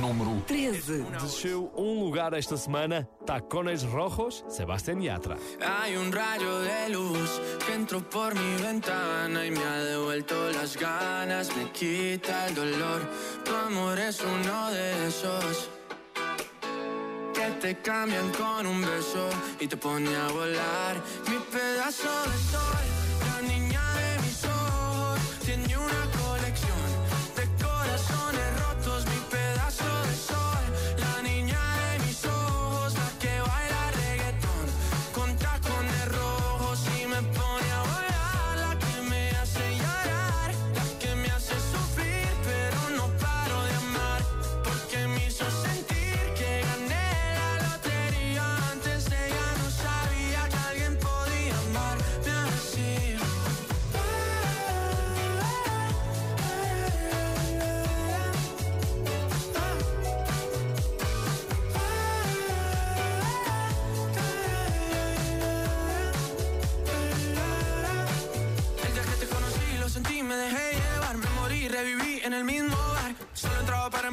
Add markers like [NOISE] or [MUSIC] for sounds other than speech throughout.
número 13. Desceu um lugar esta semana, Tacones Rojos, Sebastián Yatra. Hay un rayo de luz que entró por mi ventana y me ha devuelto las ganas, me quita el dolor. Tu amor es uno de esos que te cambian con un beso y te pone a volar. Mi pedazo de sol,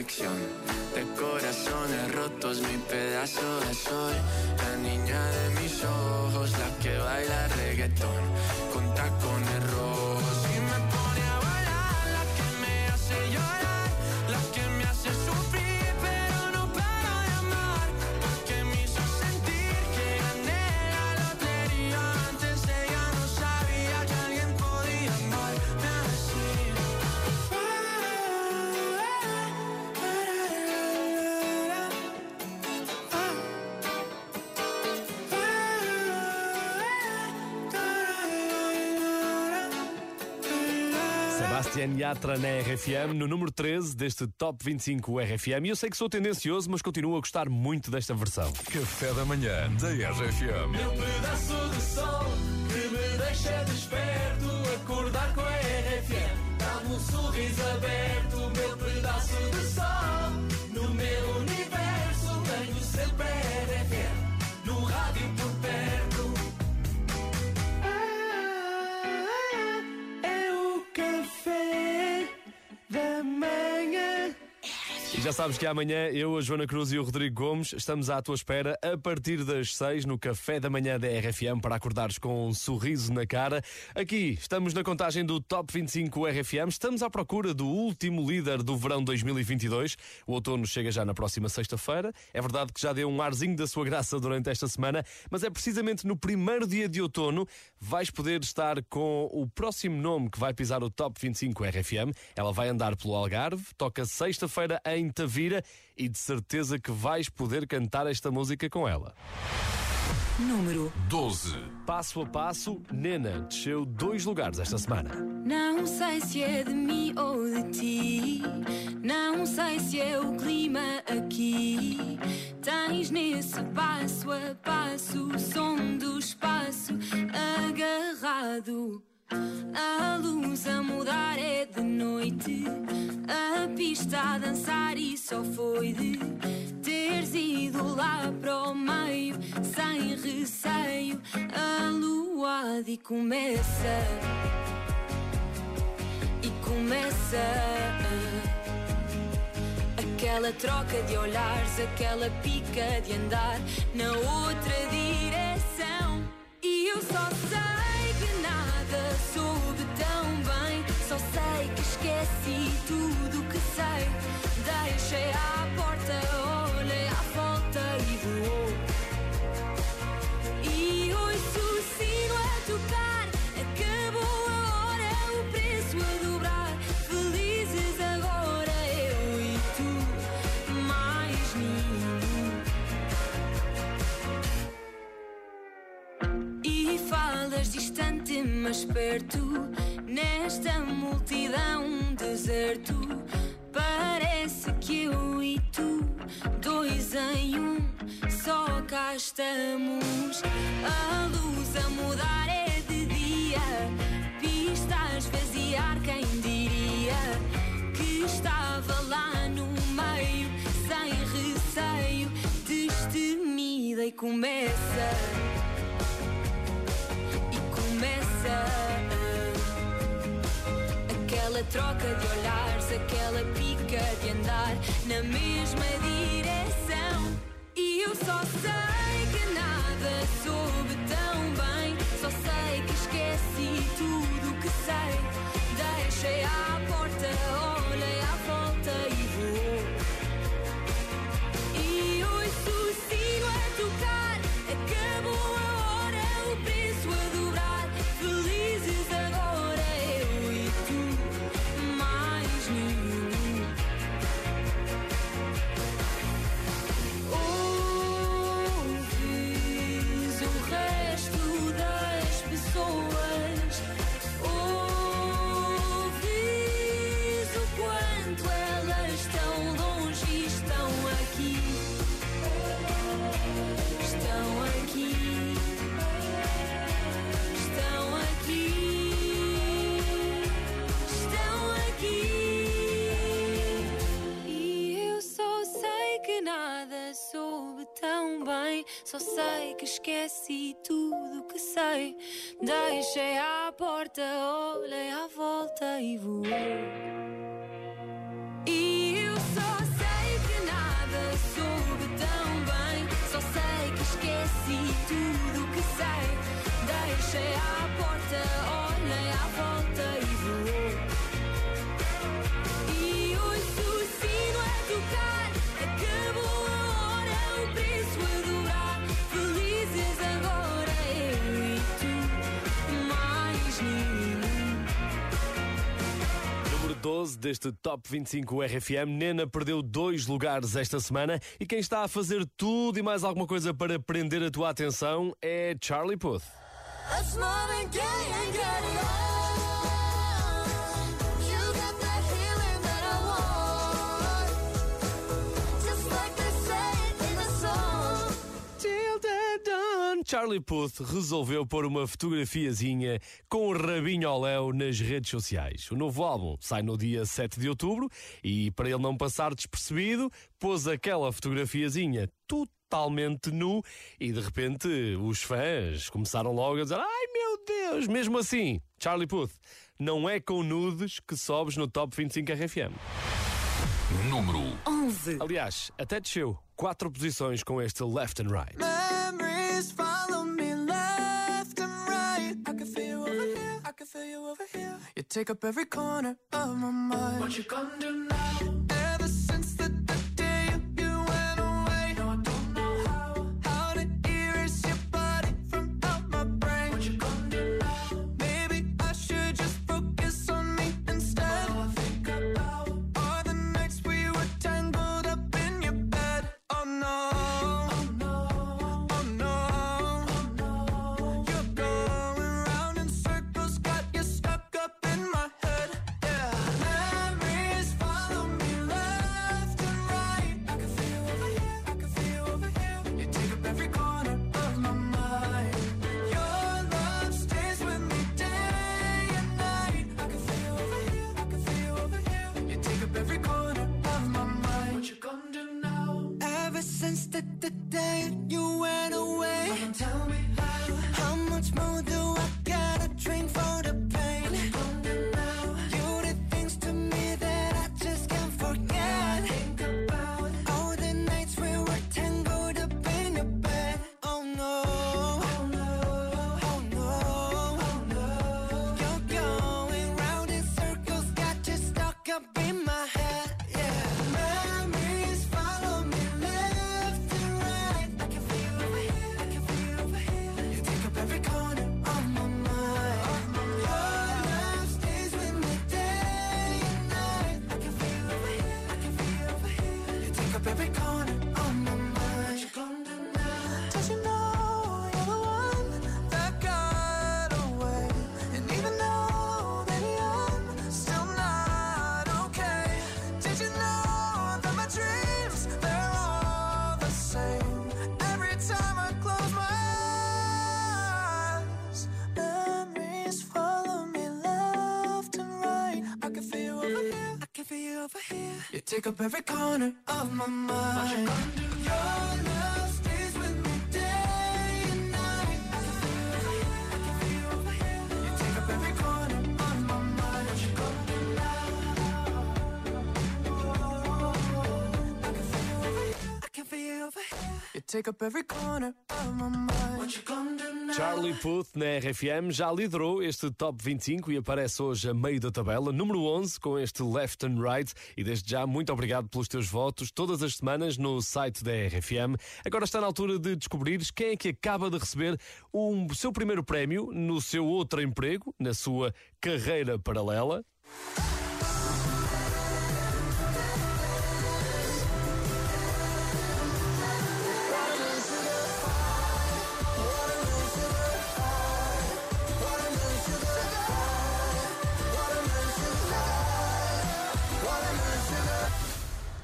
De corazones rotos. Mi pedazo de sol, la niña de mis ojos, la que baila reggaetón Sebastián Yatra na RFM, no número 13 deste Top 25 RFM. E eu sei que sou tendencioso, mas continuo a gostar muito desta versão. Café da Manhã da RFM. Meu pedaço de sol E já sabes que amanhã eu, a Joana Cruz e o Rodrigo Gomes estamos à tua espera a partir das 6 no Café da Manhã da RFM para acordares com um sorriso na cara. Aqui estamos na contagem do Top 25 RFM, estamos à procura do último líder do verão 2022. O outono chega já na próxima sexta-feira. É verdade que já deu um arzinho da sua graça durante esta semana, mas é precisamente no primeiro dia de outono vais poder estar com o próximo nome que vai pisar o Top 25 RFM. Ela vai andar pelo Algarve, toca sexta-feira em Tavira e de certeza que vais poder cantar esta música com ela. Número 12. Passo a passo, Nena desceu dois lugares esta semana. Não sei se é de mim ou de ti. Não sei se é o clima aqui. Tens nesse passo a passo o som do espaço agarrado. A luz a mudar é de noite. A pista a dançar e só foi de teres ido lá para o meio sem receio. A lua e começa e começa aquela troca de olhares, aquela pica de andar na outra direção. E soube tão bem. Só sei que esqueci tudo. Distante, mas perto, nesta multidão deserto. Parece que eu e tu, dois em um, só cá estamos. A luz a mudar é de dia, pista a esvaziar, quem diria que estava lá no meio, sem receio, destemida e começa. Aquela troca de olhares, aquela pica de andar na mesma direção. E eu só sei que nada soube tão bem. Só sei que esqueci tudo o que sei. Deixei à porta, olhei à volta e vou. E ouço que esqueci tudo que sei. Deixei à porta, olhei à volta e voei. Tudo que sei. Deixei à porta, olhei à volta e 12 deste Top 25 RFM. Nena perdeu dois lugares esta semana e quem está a fazer tudo e mais alguma coisa para prender a tua atenção é Charlie Puth. Charlie Puth resolveu pôr uma fotografiazinha com o rabinho ao léu nas redes sociais. O novo álbum sai no dia 7 de outubro e, para ele não passar despercebido, pôs aquela fotografiazinha totalmente nu e, de repente, os fãs começaram logo a dizer Ai meu Deus! Mesmo assim, Charlie Puth, não é com nudes que sobes no Top 25 RFM. Número 11. Aliás, até desceu quatro posições com este Left and Right. Take up every corner of my mind. What you gonna do take up every corner of my mind. Your love stays with me day and night. I can feel it I can feel here. You take up every corner of my mind. You? I can feel it I can feel it. You take up every corner Charlie Puth na RFM já liderou este Top 25 e aparece hoje a meio da tabela, número 11, com este Left and Right. E desde já, muito obrigado pelos teus votos todas as semanas no site da RFM. Agora está na altura de descobrires quem é que acaba de receber o seu primeiro prémio no seu outro emprego, na sua carreira paralela.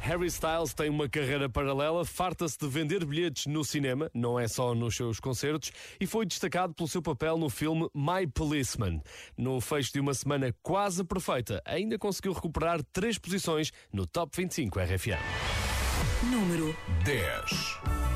Harry Styles tem uma carreira paralela, farta-se de vender bilhetes no cinema, não é só nos seus concertos, e foi destacado pelo seu papel no filme My Policeman. No fecho de uma semana quase perfeita, ainda conseguiu recuperar três posições no Top 25 RFM. Número 10.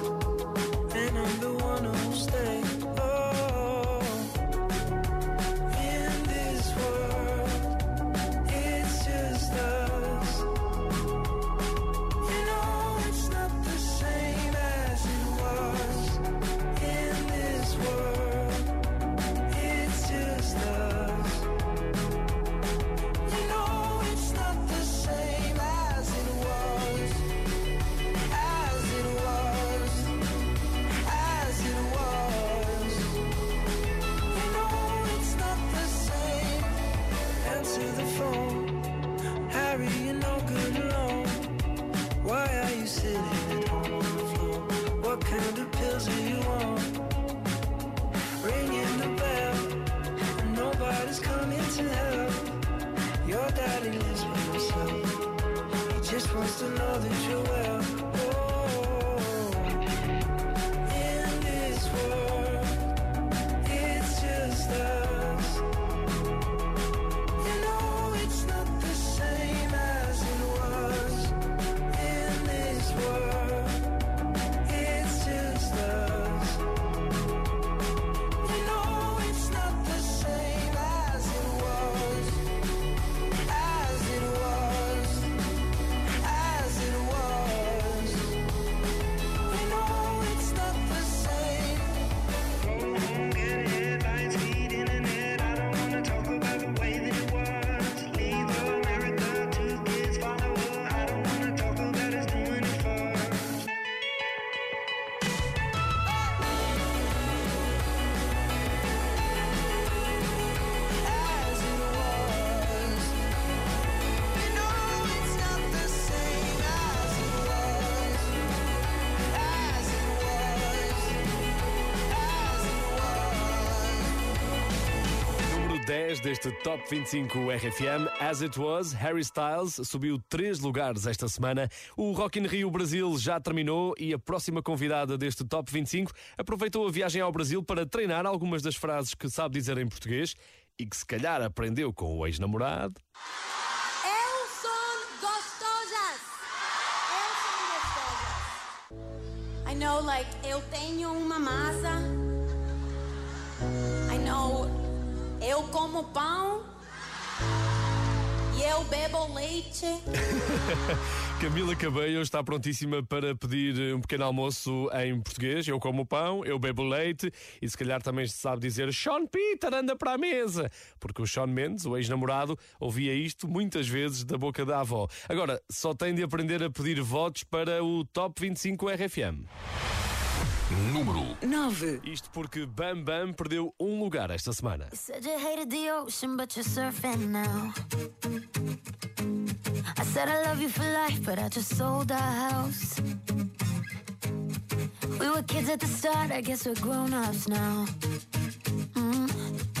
coming to. Your daddy lives by himself. He just wants to know that you're well. Oh, deste Top 25 RFM, As It Was, Harry Styles subiu três lugares esta semana. O Rock in Rio Brasil já terminou e a próxima convidada deste Top 25 aproveitou a viagem ao Brasil para treinar algumas das frases que sabe dizer em português e que se calhar aprendeu com o ex-namorado. Eu sou gostosas. Eu sou gostosas. I know, like, eu tenho uma massa. Eu como pão. E eu bebo leite. [LAUGHS] Camila Cabello está prontíssima para pedir um pequeno almoço em português. Eu como pão, eu bebo leite e se calhar também se sabe dizer Sean Peter anda para a mesa. Porque o Sean Mendes, o ex-namorado, ouvia isto muitas vezes da boca da avó. Agora, só tem de aprender a pedir votos para o Top 25 RFM. Número 9. Isto porque Bam Bam perdeu um lugar esta semana. You said you hated the ocean, but you're surfing now. I said I love you for life, but I just sold our house. We were kids at the start, I guess we're grown ups now. Mm.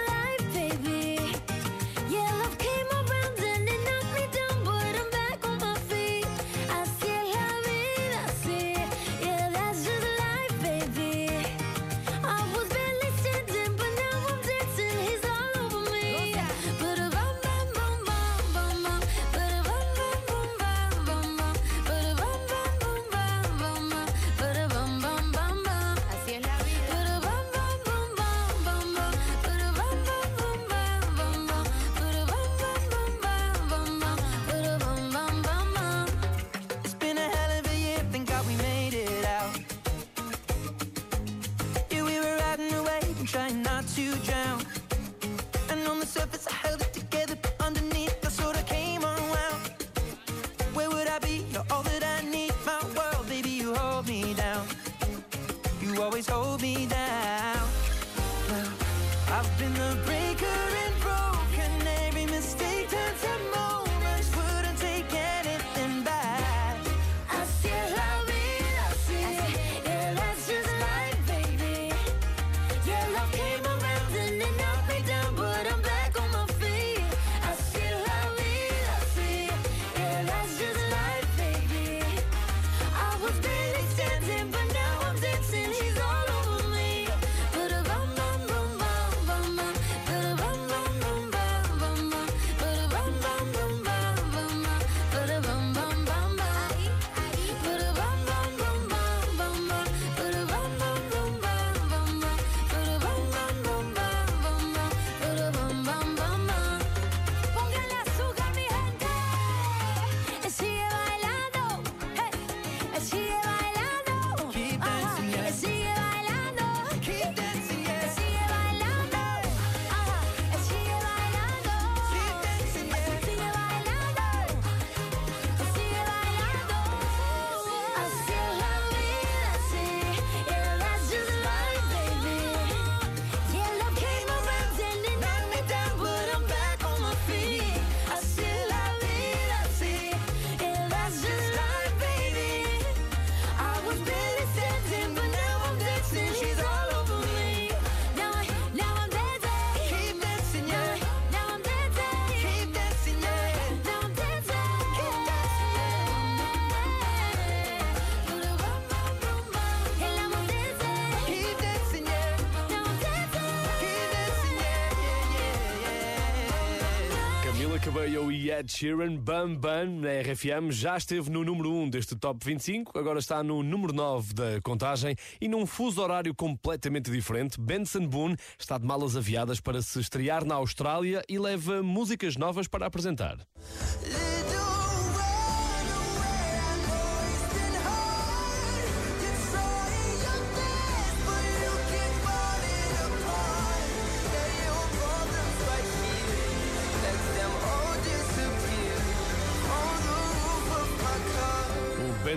Mayo e Ed Sheeran, Bam Bam, na RFM, já esteve no número 1 deste Top 25, agora está no número 9 da contagem e num fuso horário completamente diferente, Benson Boone está de malas aviadas para se estrear na Austrália e leva músicas novas para apresentar.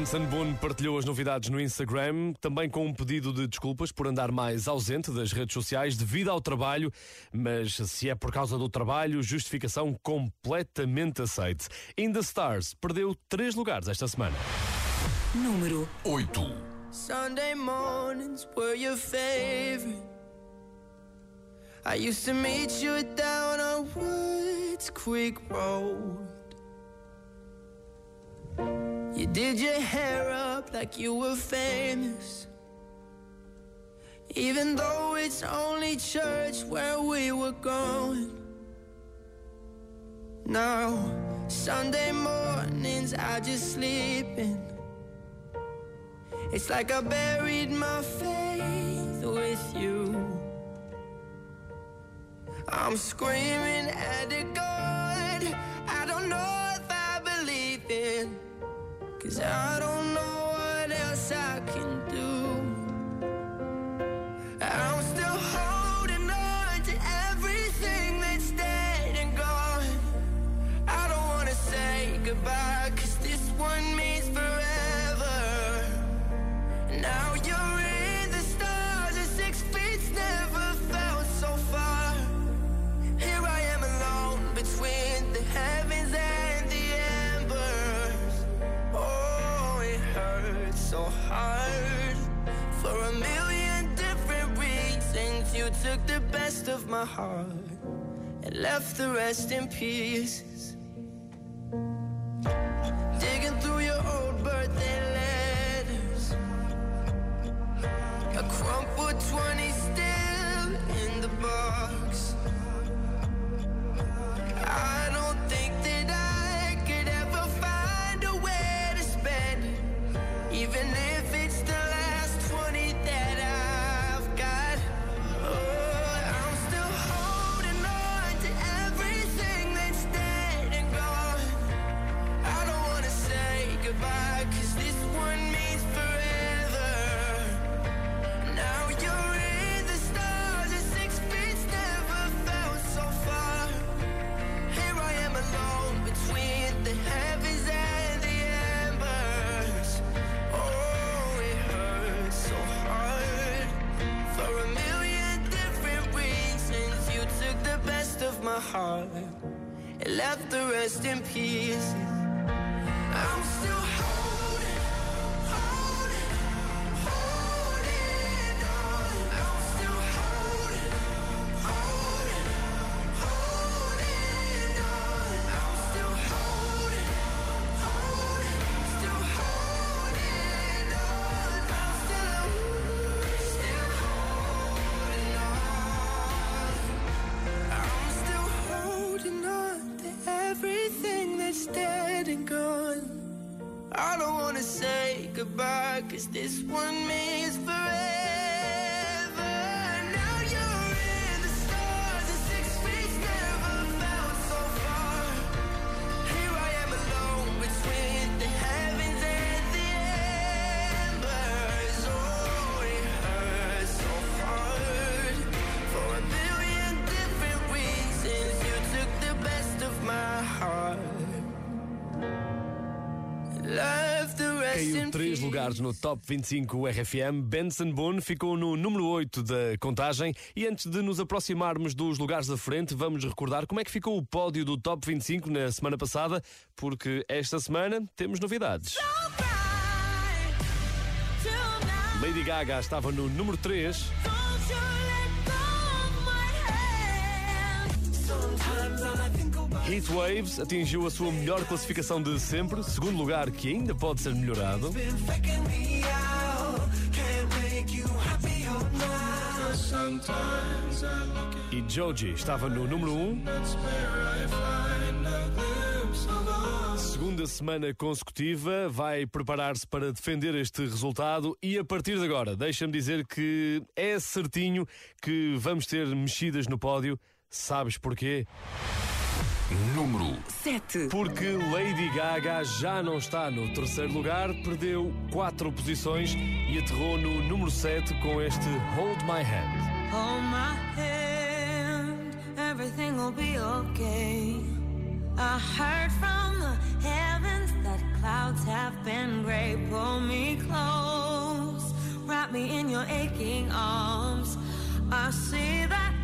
Hanson Boone partilhou as novidades no Instagram, também com um pedido de desculpas por andar mais ausente das redes sociais devido ao trabalho, mas se é por causa do trabalho, justificação completamente aceite. In the Stars perdeu três lugares esta semana. Número 8 Sunday mornings were your favorite. I used to meet you down on Woods Creek Road. You did your hair up like you were famous. Even though it's only church where we were going. Now, Sunday mornings I just sleep in. It's like I buried my faith with you. I'm screaming at the God. I don't know heart and left the rest in pieces. In pieces. Lugares no Top 25 RFM. Benson Boone ficou no número 8 da contagem. E antes de nos aproximarmos dos lugares da frente, vamos recordar como é que ficou o pódio do Top 25 na semana passada, porque esta semana temos novidades. Lady Gaga estava no número 3. Heat Waves atingiu a sua melhor classificação de sempre, segundo lugar que ainda pode ser melhorado. E Joji estava no número 1. Um. Segunda semana consecutiva, vai preparar-se para defender este resultado e a partir de agora, deixa-me dizer que é certinho que vamos ter mexidas no pódio. Sabes porquê? Número 7. Porque Lady Gaga já não está no terceiro lugar, perdeu quatro posições e aterrou no número 7 com este Hold My Hand. Hold my hand, everything will be okay. I heard from the heavens that clouds have been gray. Pull me close, wrap me in your aching arms. I see that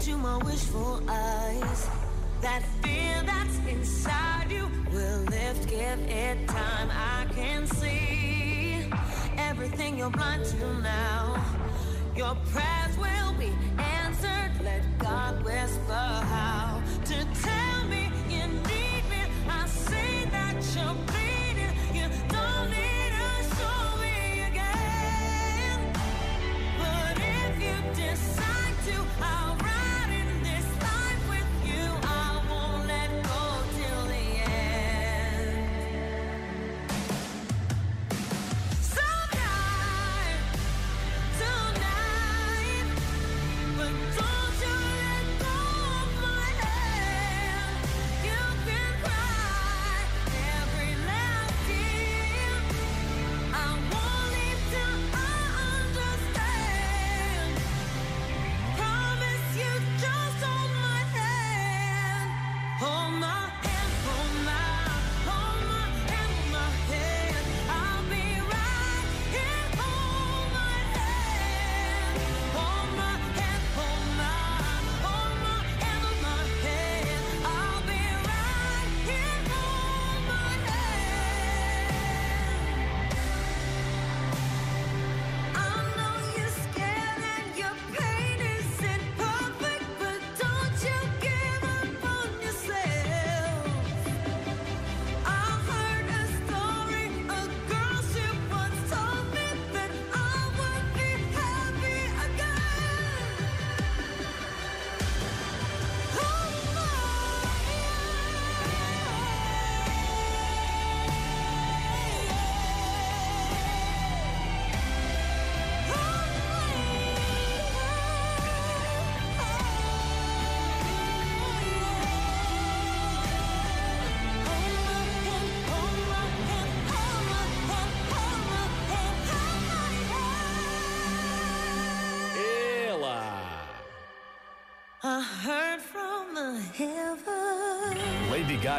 into my wishful eyes. That fear that's inside you will lift, give it time. I can see everything you're blind to now. Your prayers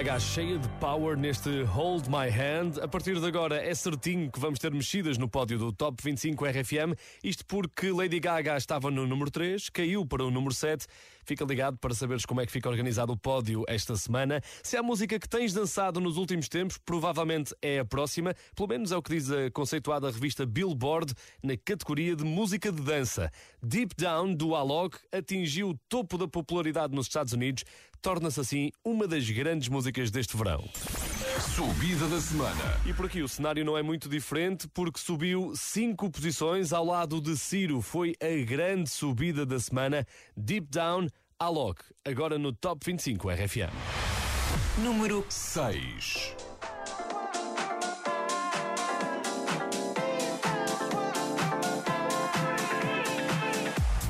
Gaga cheia de power neste Hold My Hand. A partir de agora é certinho que vamos ter mexidas no pódio do Top 25 RFM. Isto porque Lady Gaga estava no número 3, caiu para o número 7. Fica ligado para saberes como é que fica organizado o pódio esta semana. Se há música que tens dançado nos últimos tempos, provavelmente é a próxima. Pelo menos é o que diz a conceituada revista Billboard na categoria de música de dança. Deep Down, do Alok, atingiu o topo da popularidade nos Estados Unidos. Torna-se assim uma das grandes músicas deste verão. Subida da semana. E por aqui o cenário não é muito diferente porque subiu cinco posições ao lado de Ciro. Foi a grande subida da semana. Deep Down, Alok, agora no Top 25 RFM. Número 6.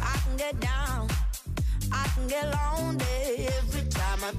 I can get down,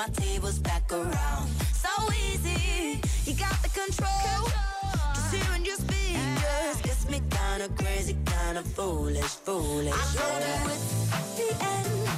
my tables back around. So easy, you got the control. Just hearing your speakers gets me kinda crazy, kinda foolish, foolish. I told you it's the end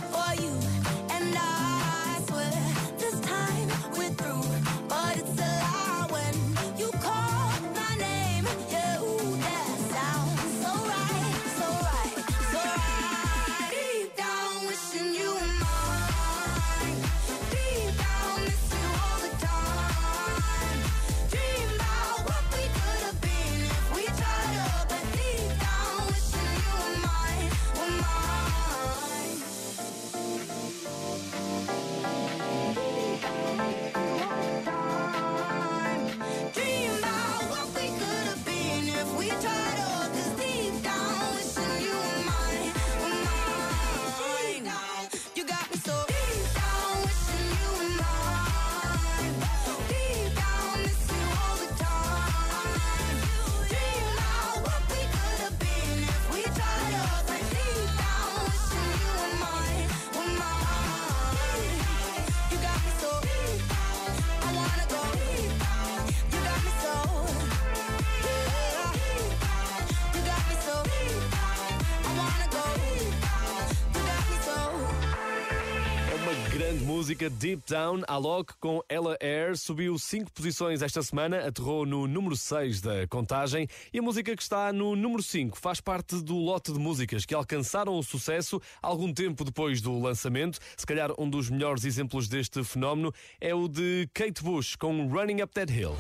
música, Deep Down, Alok com Ella Air, subiu 5 posições esta semana, aterrou no número 6 da contagem e a música que está no número 5 faz parte do lote de músicas que alcançaram o sucesso algum tempo depois do lançamento. Se calhar um dos melhores exemplos deste fenómeno é o de Kate Bush com Running Up That Hill.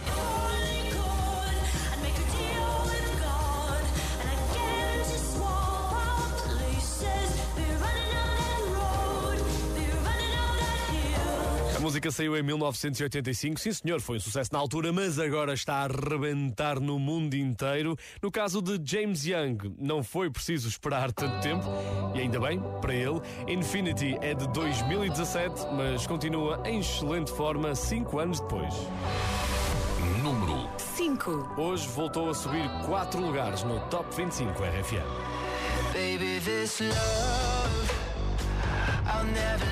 Música saiu em 1985, sim senhor, foi um sucesso na altura, mas agora está a arrebentar no mundo inteiro. No caso de James Young, não foi preciso esperar tanto tempo, e ainda bem, para ele. Infinity é de 2017, mas continua em excelente forma cinco anos depois. Número 5. Hoje voltou a subir quatro lugares no Top 25 RFM. Baby, this love, I'll never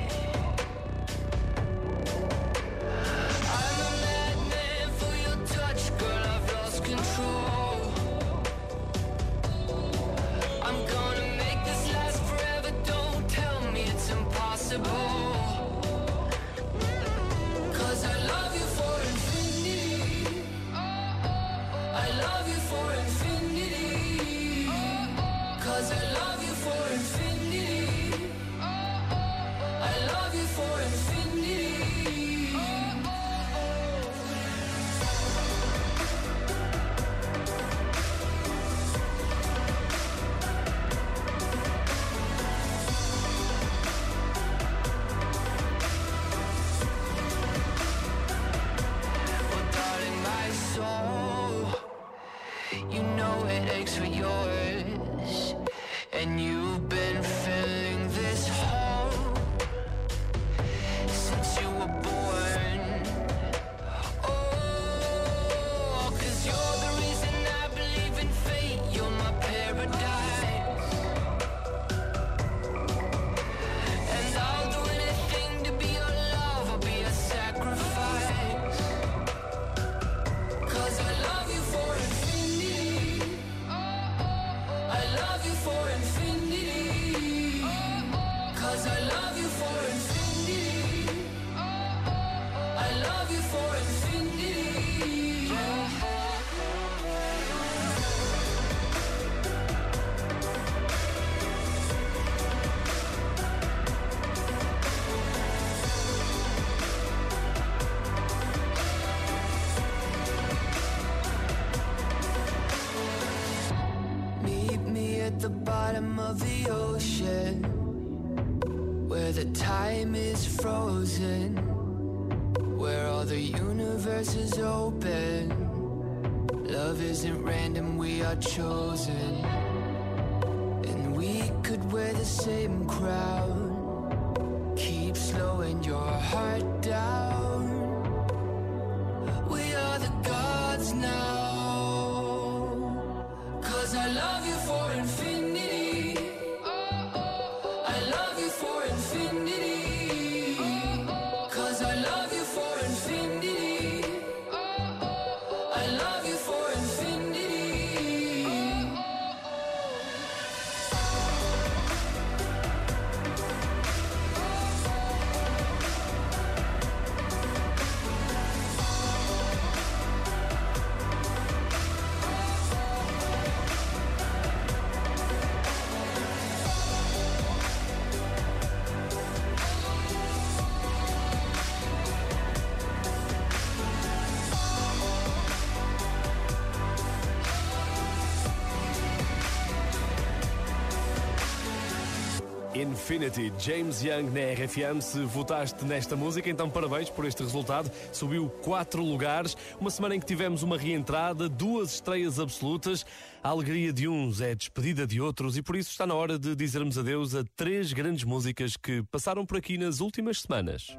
Infinity, James Young na RFM. Se votaste nesta música, então parabéns por este resultado. Subiu quatro lugares. Uma semana em que tivemos uma reentrada, duas estreias absolutas. A alegria de uns é despedida de outros e por isso está na hora de dizermos adeus a três grandes músicas que passaram por aqui nas últimas semanas.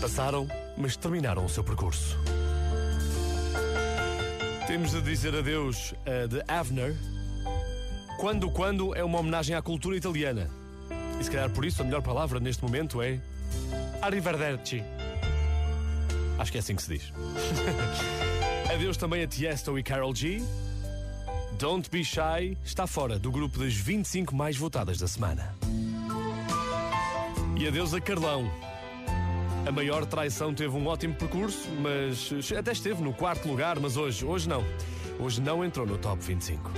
Passaram, mas terminaram o seu percurso. Temos de dizer adeus a The Avner. Quando Quando é uma homenagem à cultura italiana. E se calhar por isso a melhor palavra neste momento é. Arrivederci. Acho que é assim que se diz. [LAUGHS] Adeus também a Tiesto e Carol G. Don't Be Shy está fora do grupo das 25 mais votadas da semana. E adeus a Carlão. A maior traição teve um ótimo percurso, mas até esteve no quarto lugar, mas hoje, hoje não. Hoje não entrou no top 25.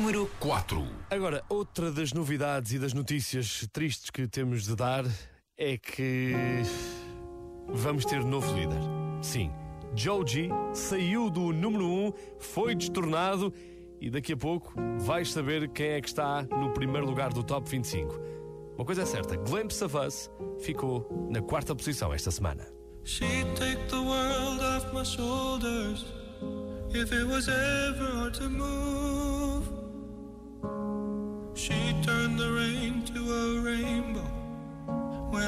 Número 4. Agora, outra das novidades e das notícias tristes que temos de dar é que vamos ter novo líder. Sim, Joji saiu do número 1, um, foi destornado e daqui a pouco vais saber quem é que está no primeiro lugar do top 25. Uma coisa é certa, Glimpse of Us ficou na quarta posição esta semana. She'd take the world off my shoulders if it was ever hard to move.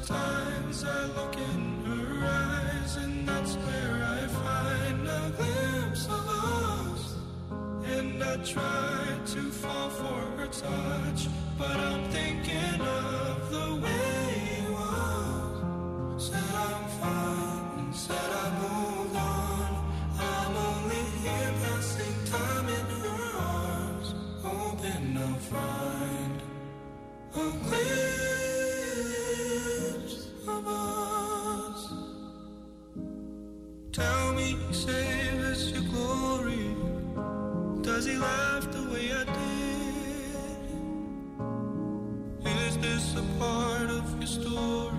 sometimes I look in her eyes, and that's where I find a glimpse of us. And I try to fall for her touch, but I'm thinking of the way you are. Said I'm fine, and said I moved on. I'm only here passing time in her arms, hoping I'll find a glimpse Tell me, save us your glory. Does he laugh the way I did? Is this a part of your story?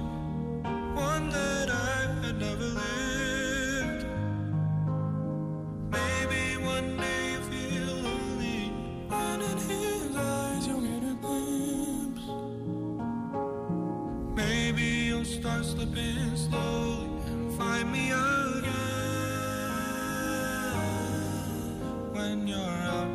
One that I had never lived. Maybe one day you feel lonely, and in his eyes you'll get a glimpse. Maybe you'll start slipping slowly and find me again when you're out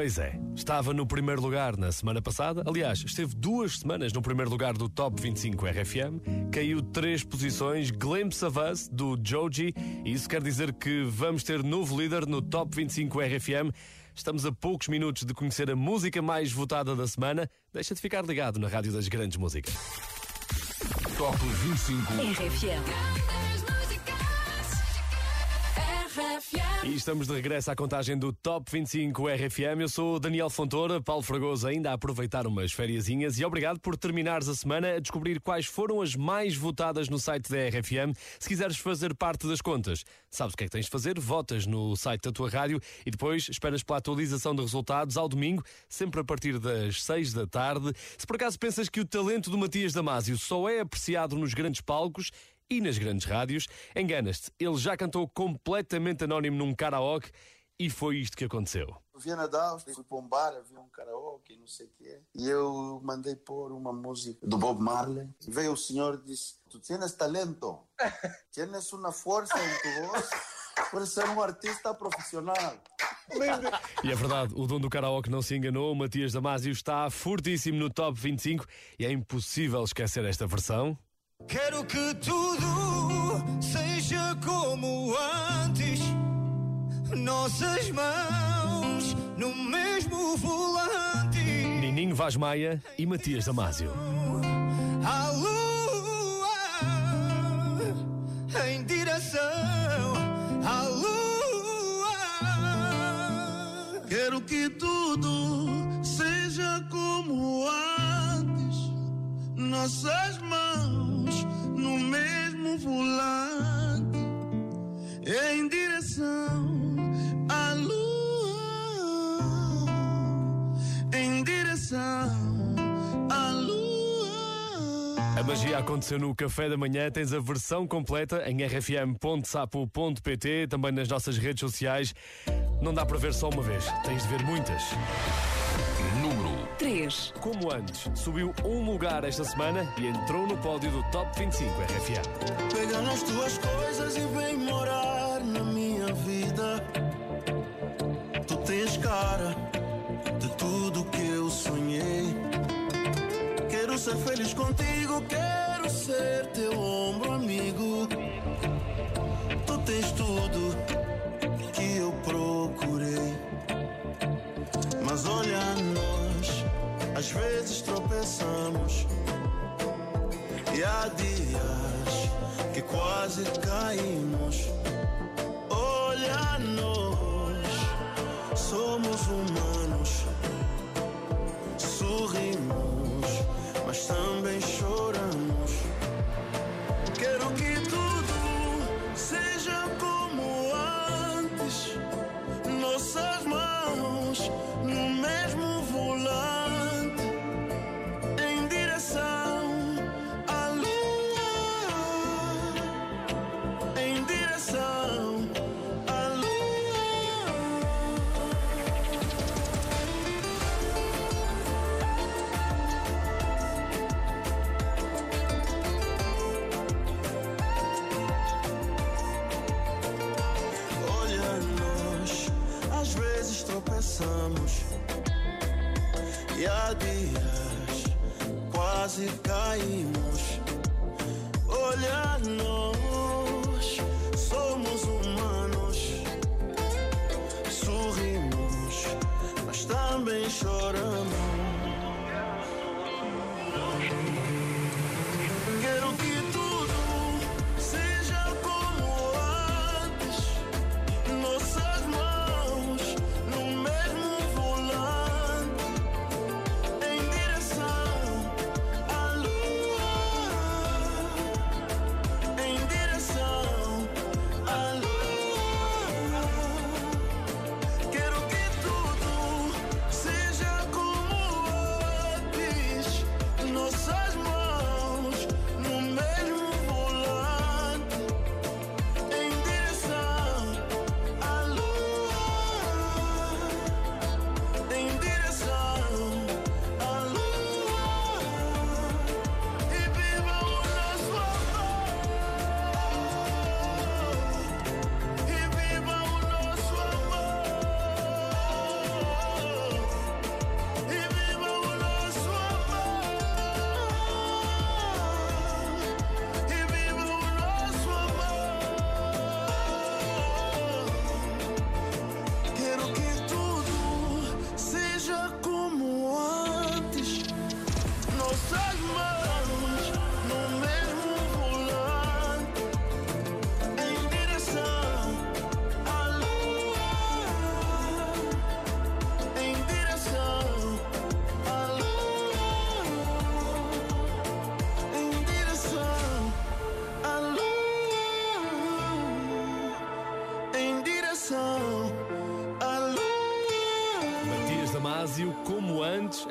Pois é, estava no primeiro lugar na semana passada. Aliás, esteve duas semanas no primeiro lugar do Top 25 RFM. Caiu três posições, Glimpse of Us, do Joji. E isso quer dizer que vamos ter novo líder no Top 25 RFM. Estamos a poucos minutos de conhecer a música mais votada da semana. Deixa de ficar ligado na Rádio das Grandes Músicas. Top 25. RFM. E estamos de regresso à contagem do Top 25 RFM. Eu sou Daniel Fontoura, Paulo Fragoso ainda a aproveitar umas fériasinhas e obrigado por terminares a semana a descobrir quais foram as mais votadas no site da RFM. Se quiseres fazer parte das contas, sabes o que é que tens de fazer? Votas no site da tua rádio e depois esperas pela atualização de resultados ao domingo, sempre a partir das 6 da tarde. Se por acaso pensas que o talento do Matias Damasio só é apreciado nos grandes palcos, e nas grandes rádios, enganas-te, ele já cantou completamente anónimo num karaoke e foi isto que aconteceu. Via Nadal, fui para um bar, havia um karaoke, não sei o que é. E eu mandei pôr uma música do Bob Marley. E veio o senhor e disse: Tu tens talento, [LAUGHS] tens uma força em tu voz para ser um artista profissional. E é verdade, o dono do karaoke não se enganou, o Matias Damasio está fortíssimo no top 25 e é impossível esquecer esta versão. Quero que tudo seja como antes. Nossas mãos no mesmo volante. Nininho Vaz Maia e Matias Damasio. A lua em direção à lua. Quero que tudo seja como antes. Nossas mãos no mesmo volante, em direção à lua, em direção à lua. A magia aconteceu no café da manhã. Tens a versão completa em rfm.sapo.pt, também nas nossas redes sociais. Não dá para ver só uma vez, tens de ver muitas. Número 3. Como antes, subiu um lugar esta semana e entrou no pódio do Top 25 RFM. Pega nas tuas coisas e vem morar na minha vida. Tu tens cara de tudo que eu sonhei. Quero ser feliz contigo, quero ser teu ombro amigo. Tu tens tudo que eu procurei. Mas olha nós, às vezes tropeçamos. E há dias que quase caímos. Olha nós, somos humanos. Sorrimos, mas também choramos. Quero que tudo seja como antes. Nossas mãos quase caímos.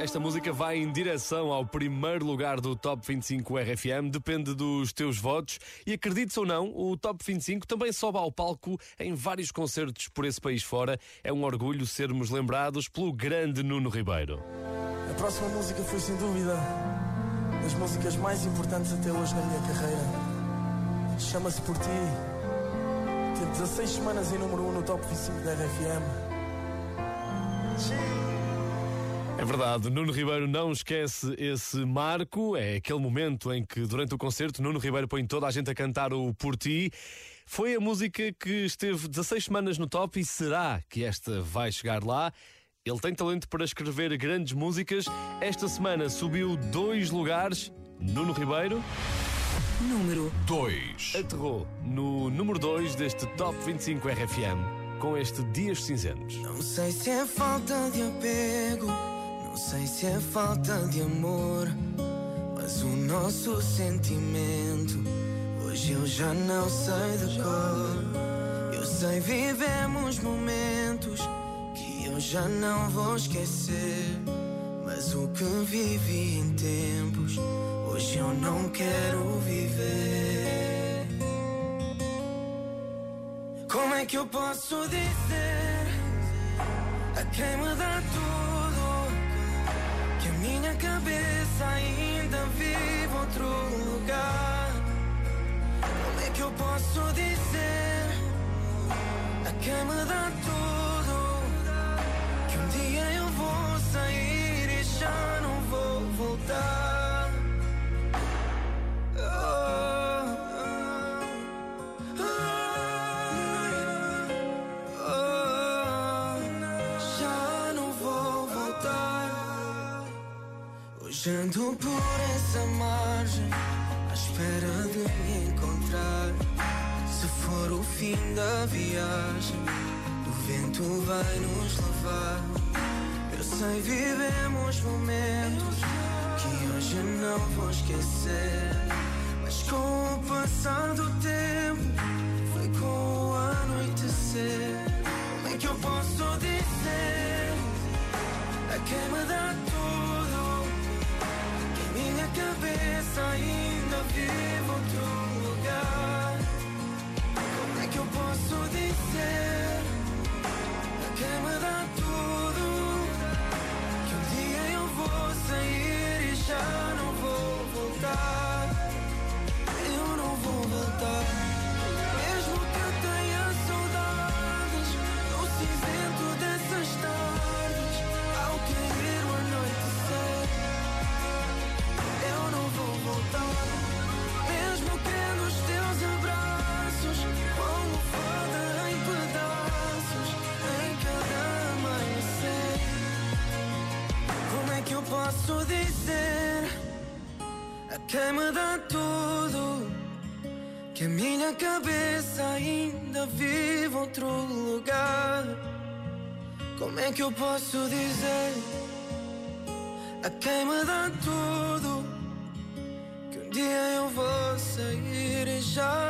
Esta música vai em direção ao primeiro lugar do Top 25 RFM, depende dos teus votos e acredite ou não, o Top 25 também sobe ao palco em vários concertos por esse país fora. É um orgulho sermos lembrados pelo grande Nuno Ribeiro. A próxima música foi sem dúvida das músicas mais importantes até hoje na minha carreira. Chama-se Por Ti. Teve 16 semanas em número 1 no Top 25 da RFM. É verdade, Nuno Ribeiro não esquece esse marco. É aquele momento em que, durante o concerto, Nuno Ribeiro põe toda a gente a cantar o Por Ti. Foi a música que esteve 16 semanas no top e será que esta vai chegar lá? Ele tem talento para escrever grandes músicas. Esta semana subiu dois lugares. Nuno Ribeiro Número 2. aterrou no número 2 deste Top 25 RFM com este Dias Cinzentos. Não sei se é falta de apego, sei se é falta de amor, mas o nosso sentimento hoje eu já não sei de cor. Eu sei vivemos momentos que eu já não vou esquecer, mas o que vivi em tempos hoje eu não quero viver. Como é que eu posso dizer a quem me dá tudo cabeça ainda vive outro lugar? Como é que eu posso dizer a me dá tudo que um dia eu vou sair Hoje ando por essa margem, à espera de me encontrar. Se for o fim da viagem, o vento vai nos levar. Eu sei, vivemos momentos que hoje não vou esquecer. Mas com o passar do tempo, foi com o anoitecer. Como é que eu posso dizer a quem me dá cabeça ainda vive outro lugar? Como é que eu posso dizer a me dá tudo Como é que eu posso dizer? A quem me dá tudo Que um dia eu vou sair e já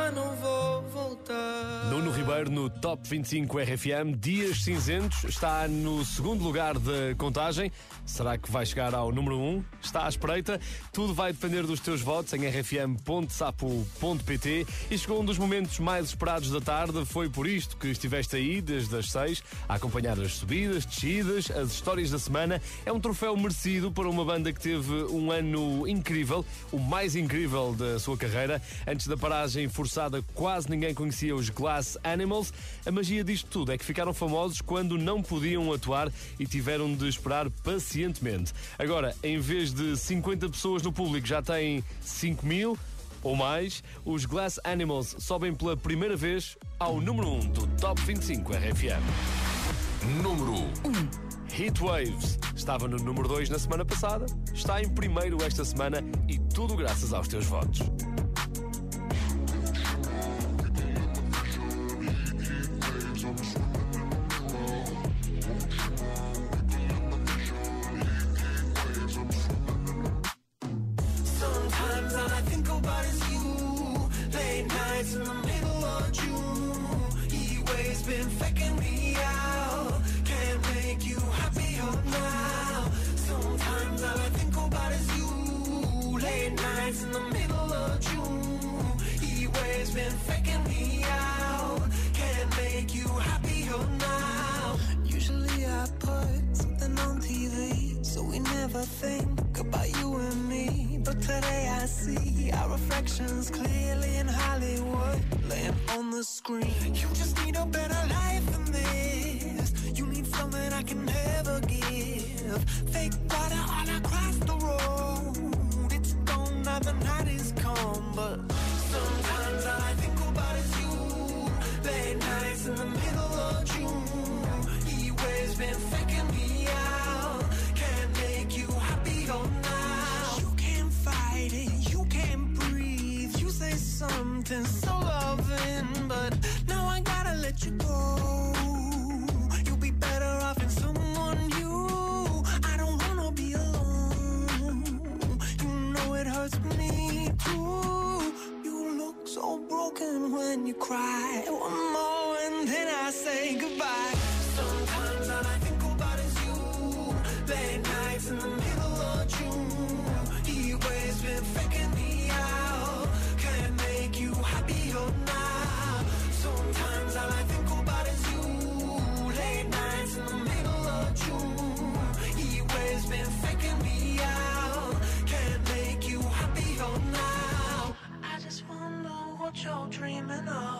Nuno Ribeiro no Top 25 RFM, Dias Cinzentos, está no segundo lugar da contagem. Será que vai chegar ao número 1? Está à espreita. Tudo vai depender dos teus votos em rfm.sapo.pt. E chegou um dos momentos mais esperados da tarde. Foi por isto que estiveste aí desde as 6 a acompanhar as subidas, descidas, as histórias da semana. É um troféu merecido para uma banda que teve um ano incrível, o mais incrível da sua carreira. Antes da paragem forçada, quase ninguém conhecia os Glass Animals. A magia disto tudo é que ficaram famosos quando não podiam atuar e tiveram de esperar pacientemente. Agora, em vez de 50 pessoas no público, já têm 5 mil ou mais. Os Glass Animals sobem pela primeira vez ao número 1 do Top 25 RFM. Número 1. Heat Waves estava no número 2 na semana passada, está em primeiro esta semana e tudo graças aos teus votos. I say goodbye. Sometimes all I think about is you. Late nights in the middle of June. He waves been faking me out. Can't make you happier now. Sometimes all I think about is you. Late nights in the middle of June. He waves been faking me out. Can't make you happier now. I just wonder what you're dreaming of